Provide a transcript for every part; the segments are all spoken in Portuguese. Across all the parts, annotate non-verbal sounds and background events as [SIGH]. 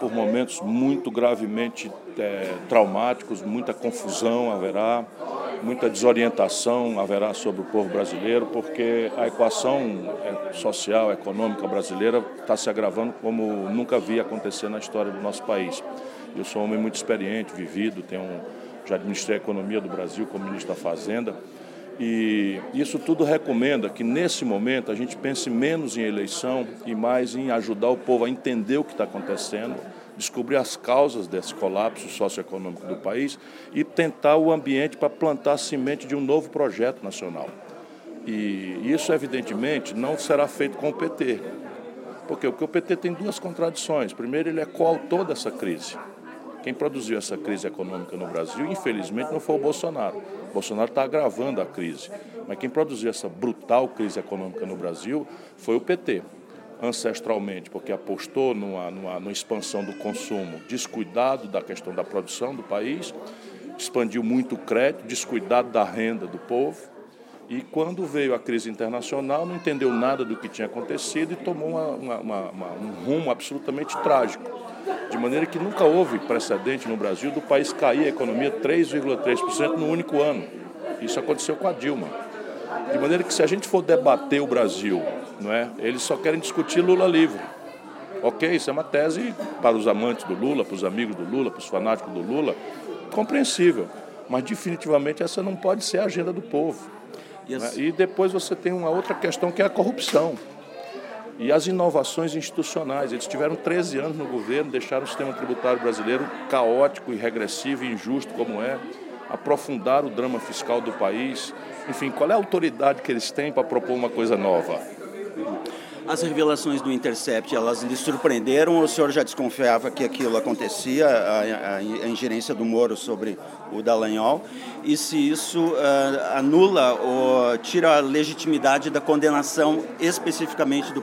Por momentos muito gravemente é, traumáticos, muita confusão haverá, muita desorientação haverá sobre o povo brasileiro, porque a equação é, social, econômica brasileira está se agravando como nunca vi acontecer na história do nosso país. Eu sou um homem muito experiente, vivido, tenho, já administrei a economia do Brasil como ministro da Fazenda. E isso tudo recomenda que, nesse momento, a gente pense menos em eleição e mais em ajudar o povo a entender o que está acontecendo, descobrir as causas desse colapso socioeconômico do país e tentar o ambiente para plantar a semente de um novo projeto nacional. E isso, evidentemente, não será feito com o PT. Porque o PT tem duas contradições. Primeiro, ele é coautor dessa crise. Quem produziu essa crise econômica no Brasil, infelizmente, não foi o Bolsonaro. Bolsonaro está agravando a crise. Mas quem produziu essa brutal crise econômica no Brasil foi o PT, ancestralmente, porque apostou numa, numa, numa expansão do consumo, descuidado da questão da produção do país, expandiu muito o crédito, descuidado da renda do povo. E quando veio a crise internacional, não entendeu nada do que tinha acontecido e tomou uma, uma, um rumo absolutamente trágico de maneira que nunca houve precedente no Brasil do país cair a economia 3,3% no único ano. Isso aconteceu com a Dilma. De maneira que se a gente for debater o Brasil, não é, eles só querem discutir Lula livre. Ok, isso é uma tese para os amantes do Lula, para os amigos do Lula, para os fanáticos do Lula, compreensível. Mas definitivamente essa não pode ser a agenda do povo. E, né? e depois você tem uma outra questão que é a corrupção. E as inovações institucionais. Eles tiveram 13 anos no governo, deixaram o sistema tributário brasileiro caótico e regressivo e injusto como é, aprofundaram o drama fiscal do país. Enfim, qual é a autoridade que eles têm para propor uma coisa nova? As revelações do Intercept, elas lhe surpreenderam ou o senhor já desconfiava que aquilo acontecia, a, a, a ingerência do Moro sobre o Dallagnol? E se isso uh, anula ou tira a legitimidade da condenação especificamente do,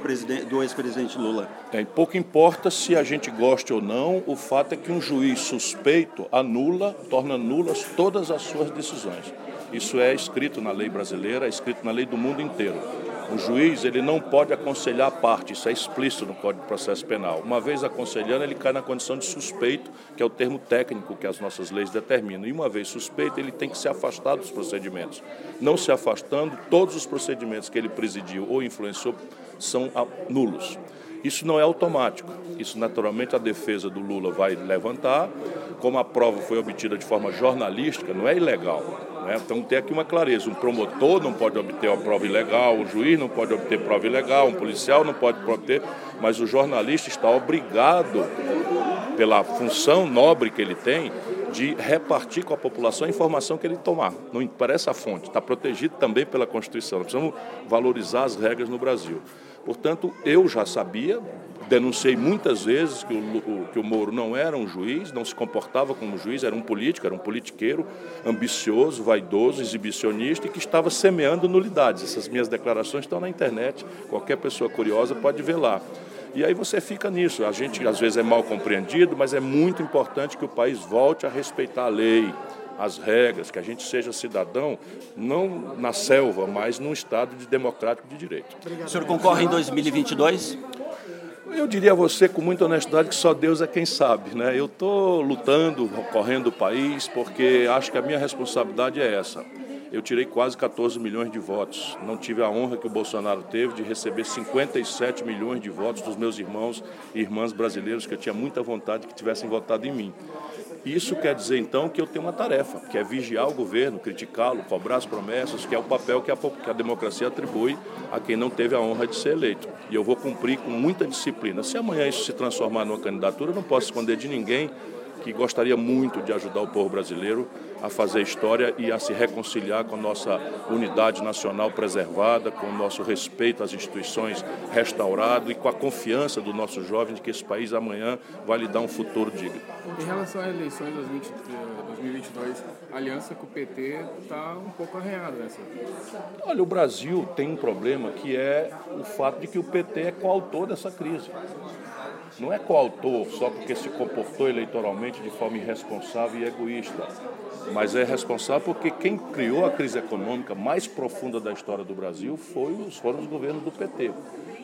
do ex-presidente Lula? Pouco importa se a gente goste ou não, o fato é que um juiz suspeito anula, torna nulas todas as suas decisões. Isso é escrito na lei brasileira, é escrito na lei do mundo inteiro. O juiz ele não pode aconselhar a parte, isso é explícito no Código de Processo Penal. Uma vez aconselhando, ele cai na condição de suspeito, que é o termo técnico que as nossas leis determinam. E uma vez suspeito, ele tem que se afastar dos procedimentos. Não se afastando, todos os procedimentos que ele presidiu ou influenciou são nulos. Isso não é automático. Isso, naturalmente, a defesa do Lula vai levantar. Como a prova foi obtida de forma jornalística, não é ilegal. Né? Então, tem aqui uma clareza: um promotor não pode obter uma prova ilegal, o juiz não pode obter prova ilegal, um policial não pode obter, mas o jornalista está obrigado, pela função nobre que ele tem, de repartir com a população a informação que ele tomar. Não interessa a fonte, está protegido também pela Constituição. Nós precisamos valorizar as regras no Brasil. Portanto, eu já sabia, denunciei muitas vezes que o, que o Moro não era um juiz, não se comportava como juiz, era um político, era um politiqueiro ambicioso, vaidoso, exibicionista e que estava semeando nulidades. Essas minhas declarações estão na internet, qualquer pessoa curiosa pode ver lá. E aí você fica nisso. A gente às vezes é mal compreendido, mas é muito importante que o país volte a respeitar a lei, as regras, que a gente seja cidadão, não na selva, mas num Estado de democrático de direito. O senhor concorre em 2022? Eu diria a você com muita honestidade que só Deus é quem sabe. Né? Eu estou lutando, correndo o país, porque acho que a minha responsabilidade é essa. Eu tirei quase 14 milhões de votos. Não tive a honra que o Bolsonaro teve de receber 57 milhões de votos dos meus irmãos e irmãs brasileiros que eu tinha muita vontade que tivessem votado em mim. Isso quer dizer, então, que eu tenho uma tarefa, que é vigiar o governo, criticá-lo, cobrar as promessas, que é o papel que a, que a democracia atribui a quem não teve a honra de ser eleito. E eu vou cumprir com muita disciplina. Se amanhã isso se transformar numa candidatura, eu não posso esconder de ninguém que gostaria muito de ajudar o povo brasileiro a fazer história e a se reconciliar com a nossa unidade nacional preservada, com o nosso respeito às instituições restaurado e com a confiança do nosso jovem de que esse país amanhã vai lhe dar um futuro digno. Em relação às eleições de 2022, a aliança com o PT está um pouco arreada nessa. Olha, o Brasil tem um problema que é o fato de que o PT é coautor dessa crise não é coautor só porque se comportou eleitoralmente de forma irresponsável e egoísta mas é responsável porque quem criou a crise econômica mais profunda da história do Brasil foi os, foram os governos do PT.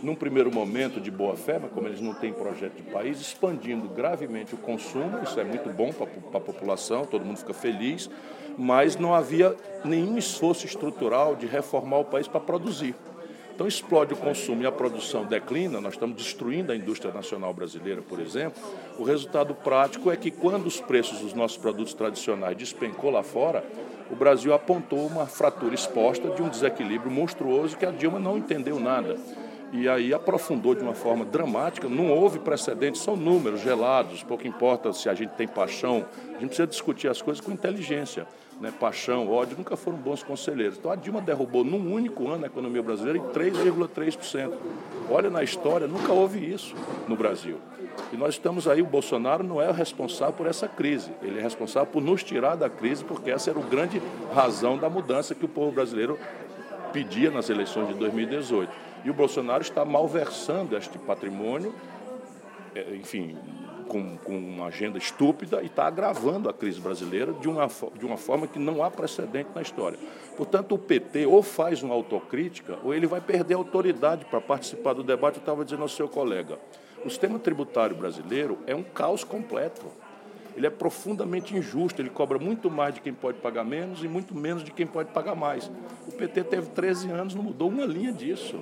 num primeiro momento de boa fé, mas como eles não têm projeto de país, expandindo gravemente o consumo, isso é muito bom para a população, todo mundo fica feliz, mas não havia nenhum esforço estrutural de reformar o país para produzir. Então explode o consumo e a produção declina, nós estamos destruindo a indústria nacional brasileira, por exemplo. O resultado prático é que quando os preços dos nossos produtos tradicionais despencou lá fora, o Brasil apontou uma fratura exposta de um desequilíbrio monstruoso que a Dilma não entendeu nada. E aí aprofundou de uma forma dramática, não houve precedentes, são números gelados, pouco importa se a gente tem paixão, a gente precisa discutir as coisas com inteligência né, paixão, ódio, nunca foram bons conselheiros. Então a Dilma derrubou num único ano a economia brasileira em 3,3%. Olha na história, nunca houve isso no Brasil. E nós estamos aí, o Bolsonaro não é o responsável por essa crise, ele é responsável por nos tirar da crise, porque essa era a grande razão da mudança que o povo brasileiro pedia nas eleições de 2018. E o Bolsonaro está malversando este patrimônio, é, enfim, com, com uma agenda estúpida e está agravando a crise brasileira de uma, de uma forma que não há precedente na história. Portanto, o PT ou faz uma autocrítica ou ele vai perder autoridade para participar do debate. Eu estava dizendo ao seu colega, o sistema tributário brasileiro é um caos completo. Ele é profundamente injusto, ele cobra muito mais de quem pode pagar menos e muito menos de quem pode pagar mais. O PT teve 13 anos, não mudou uma linha disso.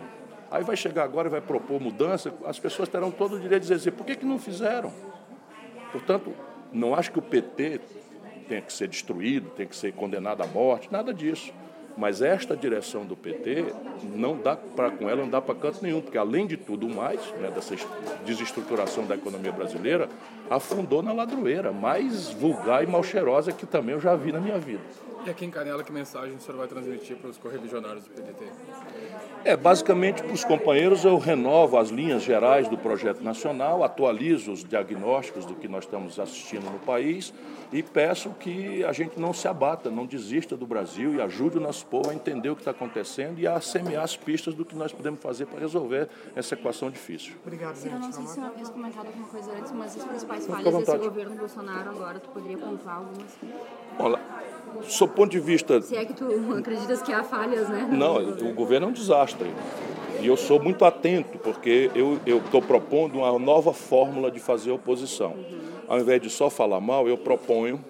Aí vai chegar agora e vai propor mudança, as pessoas terão todo o direito de dizer assim, por que, que não fizeram? Portanto, não acho que o PT tenha que ser destruído, tenha que ser condenado à morte, nada disso. Mas esta direção do PT não dá para com ela não dá para canto nenhum, porque além de tudo mais, né, dessa desestruturação da economia brasileira, afundou na ladroeira mais vulgar e mal cheirosa que também eu já vi na minha vida. E aqui em Canela, que mensagem o senhor vai transmitir para os correligionários do PDT? É, basicamente, para os companheiros, eu renovo as linhas gerais do projeto nacional, atualizo os diagnósticos do que nós estamos assistindo no país e peço que a gente não se abata, não desista do Brasil e ajude o nosso povo a entender o que está acontecendo e a semear as pistas do que nós podemos fazer para resolver essa equação difícil. Obrigado. Eu não sei se o senhor fez comentado alguma coisa antes, mas as principais falhas desse governo Bolsonaro agora, tu poderia pontuar algumas? Olha, do ponto de vista. Se é que tu acreditas que há falhas, né? Não, o governo é um desastre. E eu sou muito atento, porque eu estou propondo uma nova fórmula de fazer oposição. Ao invés de só falar mal, eu proponho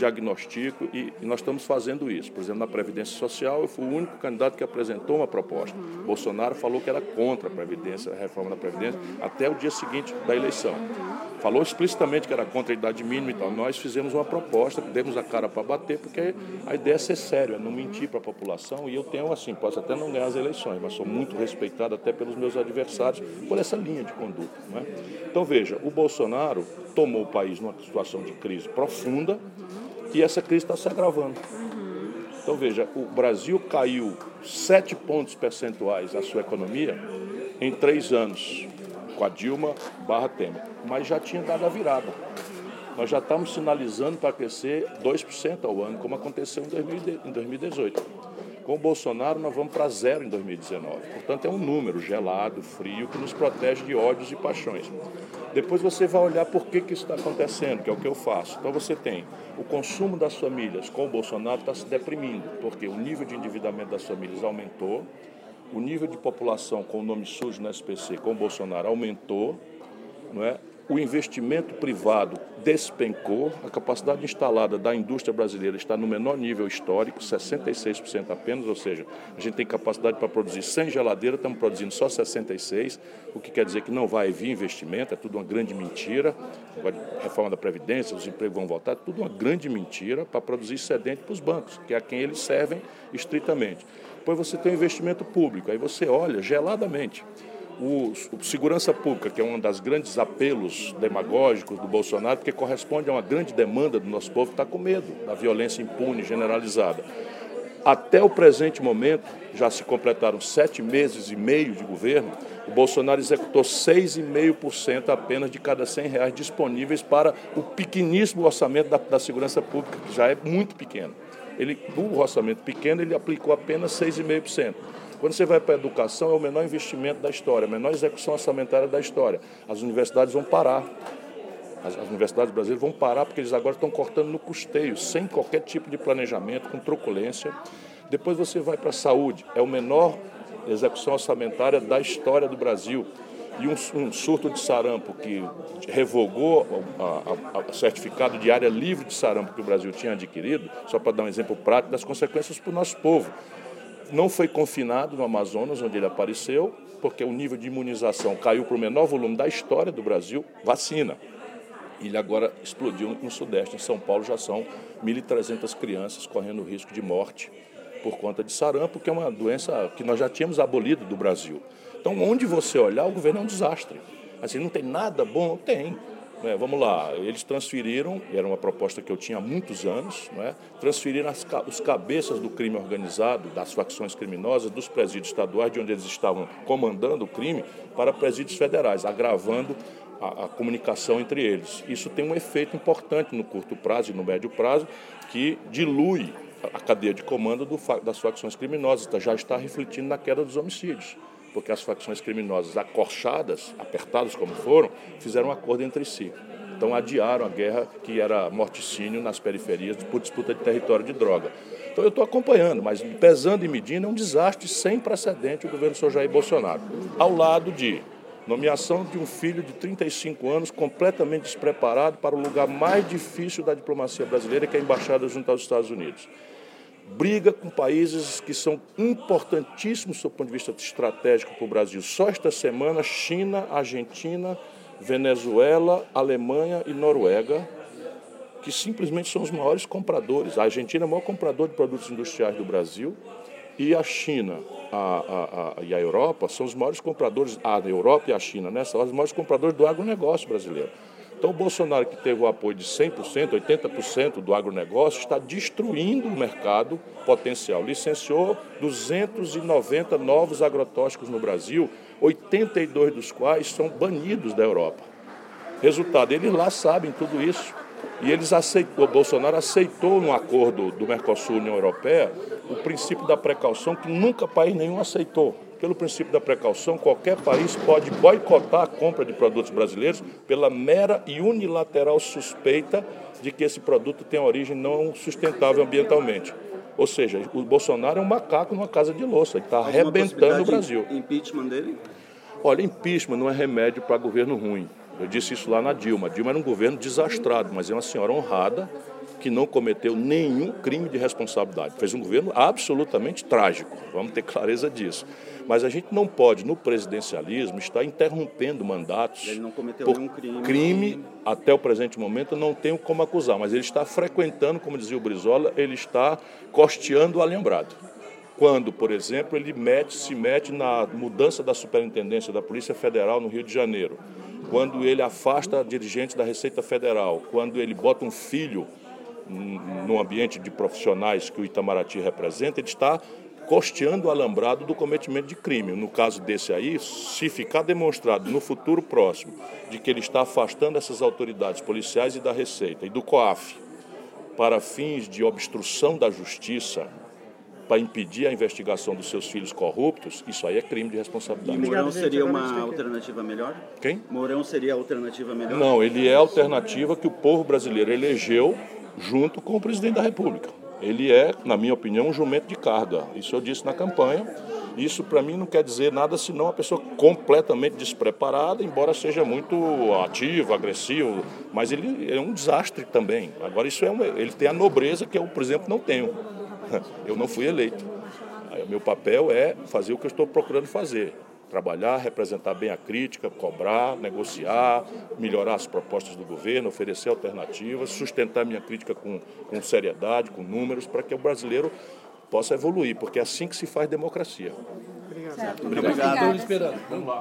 diagnóstico e, e, nós estamos fazendo isso. Por exemplo, na Previdência Social, eu fui o único candidato que apresentou uma proposta. Bolsonaro falou que era contra a Previdência, a reforma da Previdência, até o dia seguinte da eleição. Falou explicitamente que era contra a idade mínima e tal. Nós fizemos uma proposta, demos a cara para bater, porque a ideia é ser sério, é não mentir para a população. E eu tenho, assim, posso até não ganhar as eleições, mas sou muito respeitado até pelos meus adversários por essa linha de conduta. Né? Então, veja, o Bolsonaro tomou o país numa situação de crise profunda e essa crise está se agravando. Então veja, o Brasil caiu sete pontos percentuais a sua economia em três anos, com a Dilma barra Temer, mas já tinha dado a virada. Nós já estamos sinalizando para crescer 2% ao ano, como aconteceu em 2018. Com o Bolsonaro, nós vamos para zero em 2019. Portanto, é um número gelado, frio, que nos protege de ódios e paixões. Depois você vai olhar por que, que isso está acontecendo, que é o que eu faço. Então você tem o consumo das famílias com o Bolsonaro está se deprimindo, porque o nível de endividamento das famílias aumentou, o nível de população com o nome sujo no SPC com o Bolsonaro aumentou, não é? o investimento privado despencou, a capacidade instalada da indústria brasileira está no menor nível histórico, 66% apenas, ou seja, a gente tem capacidade para produzir 100 geladeiras, estamos produzindo só 66, o que quer dizer que não vai vir investimento, é tudo uma grande mentira. Reforma da Previdência, os empregos vão voltar, é tudo uma grande mentira para produzir excedente para os bancos, que é a quem eles servem estritamente. Depois você tem o investimento público, aí você olha geladamente o, o, segurança pública, que é um dos grandes apelos demagógicos do Bolsonaro, porque corresponde a uma grande demanda do nosso povo que está com medo da violência impune generalizada. Até o presente momento, já se completaram sete meses e meio de governo, o Bolsonaro executou 6,5% apenas de cada 100 reais disponíveis para o pequeníssimo orçamento da, da segurança pública, que já é muito pequeno. Ele, o orçamento pequeno, ele aplicou apenas 6,5%. Quando você vai para a educação, é o menor investimento da história, a menor execução orçamentária da história. As universidades vão parar. As, as universidades brasileiras vão parar porque eles agora estão cortando no custeio, sem qualquer tipo de planejamento, com truculência. Depois você vai para a saúde, é o menor execução orçamentária da história do Brasil. E um, um surto de sarampo que revogou o certificado de área livre de sarampo que o Brasil tinha adquirido, só para dar um exemplo prático das consequências para o nosso povo. Não foi confinado no Amazonas, onde ele apareceu, porque o nível de imunização caiu para o menor volume da história do Brasil, vacina. Ele agora explodiu no Sudeste. Em São Paulo já são 1.300 crianças correndo risco de morte por conta de sarampo, que é uma doença que nós já tínhamos abolido do Brasil. Então, onde você olhar, o governo é um desastre. Assim, não tem nada bom? Tem. É, vamos lá, eles transferiram, era uma proposta que eu tinha há muitos anos, é? transferiram as, os cabeças do crime organizado, das facções criminosas, dos presídios estaduais, de onde eles estavam comandando o crime, para presídios federais, agravando a, a, comunicação entre eles. Isso tem um efeito importante no curto prazo e no médio prazo, que dilui a cadeia de comando do, das facções criminosas, então já está refletindo na queda dos homicídios porque as facções criminosas, acorchadas, apertadas como foram, fizeram um acordo entre si. Então adiaram a guerra que era morticínio nas periferias por disputa de território de droga. Então eu estou acompanhando, mas pesando e medindo é um desastre sem precedente o governo do Jair Bolsonaro. Ao lado de nomeação de um filho de 35 anos completamente despreparado para o lugar mais difícil da diplomacia brasileira, que é a embaixada junto aos Estados Unidos briga com países que são importantíssimos do ponto de vista estratégico para o Brasil. Só esta semana, China, Argentina, Venezuela, Alemanha e Noruega, que simplesmente são os maiores compradores. A Argentina é o maior comprador de produtos industriais do Brasil e a China a, a, a, e a Europa são os maiores compradores, a Europa e a China, são os maiores compradores do agronegócio brasileiro. Então, o Bolsonaro, que teve o apoio de 100%, 80% do agronegócio, está destruindo o mercado potencial. Licenciou 290 novos agrotóxicos no Brasil, 82 dos quais são banidos da Europa. Resultado, eles lá sabem tudo isso. E eles aceitou, o Bolsonaro aceitou no acordo do Mercosul-União Europeia o princípio da precaução que nunca país nenhum aceitou pelo princípio da precaução, qualquer país pode boicotar a compra de produtos brasileiros pela mera e unilateral suspeita de que esse produto tem origem não sustentável ambientalmente. Ou seja, o Bolsonaro é um macaco numa casa de louça, ele está arrebentando o Brasil. Impeachment dele? Olha, impeachment não é remédio para governo ruim. Eu disse isso lá na Dilma. A Dilma era um governo desastrado, mas é uma senhora honrada que não cometeu nenhum crime de responsabilidade. Fez um governo absolutamente trágico, vamos ter clareza disso. Mas a gente não pode, no presidencialismo, estar interrompendo mandatos. Ele não cometeu por nenhum crime. Crime, até o presente momento, não tenho como acusar, mas ele está frequentando, como dizia o Brizola, ele está costeando o alembrado quando, por exemplo, ele mete, se mete na mudança da superintendência da Polícia Federal no Rio de Janeiro, quando ele afasta dirigentes da Receita Federal, quando ele bota um filho no ambiente de profissionais que o Itamaraty representa, ele está costeando o alambrado do cometimento de crime. No caso desse aí, se ficar demonstrado no futuro próximo de que ele está afastando essas autoridades policiais e da Receita e do COAF para fins de obstrução da justiça, para impedir a investigação dos seus filhos corruptos, isso aí é crime de responsabilidade. E Mourão seria uma alternativa melhor? Quem? Mourão seria a alternativa melhor? Não, ele é a alternativa que o povo brasileiro elegeu junto com o presidente da República. Ele é, na minha opinião, um jumento de carga. Isso eu disse na campanha. Isso para mim não quer dizer nada senão uma pessoa completamente despreparada, embora seja muito ativo, agressivo, mas ele é um desastre também. Agora isso é um, ele tem a nobreza que eu, por exemplo, não tenho. [LAUGHS] Eu não fui eleito. Meu papel é fazer o que eu estou procurando fazer, trabalhar, representar bem a crítica, cobrar, negociar, melhorar as propostas do governo, oferecer alternativas, sustentar minha crítica com, com seriedade, com números, para que o brasileiro possa evoluir, porque é assim que se faz democracia. Obrigado. Obrigado. esperando.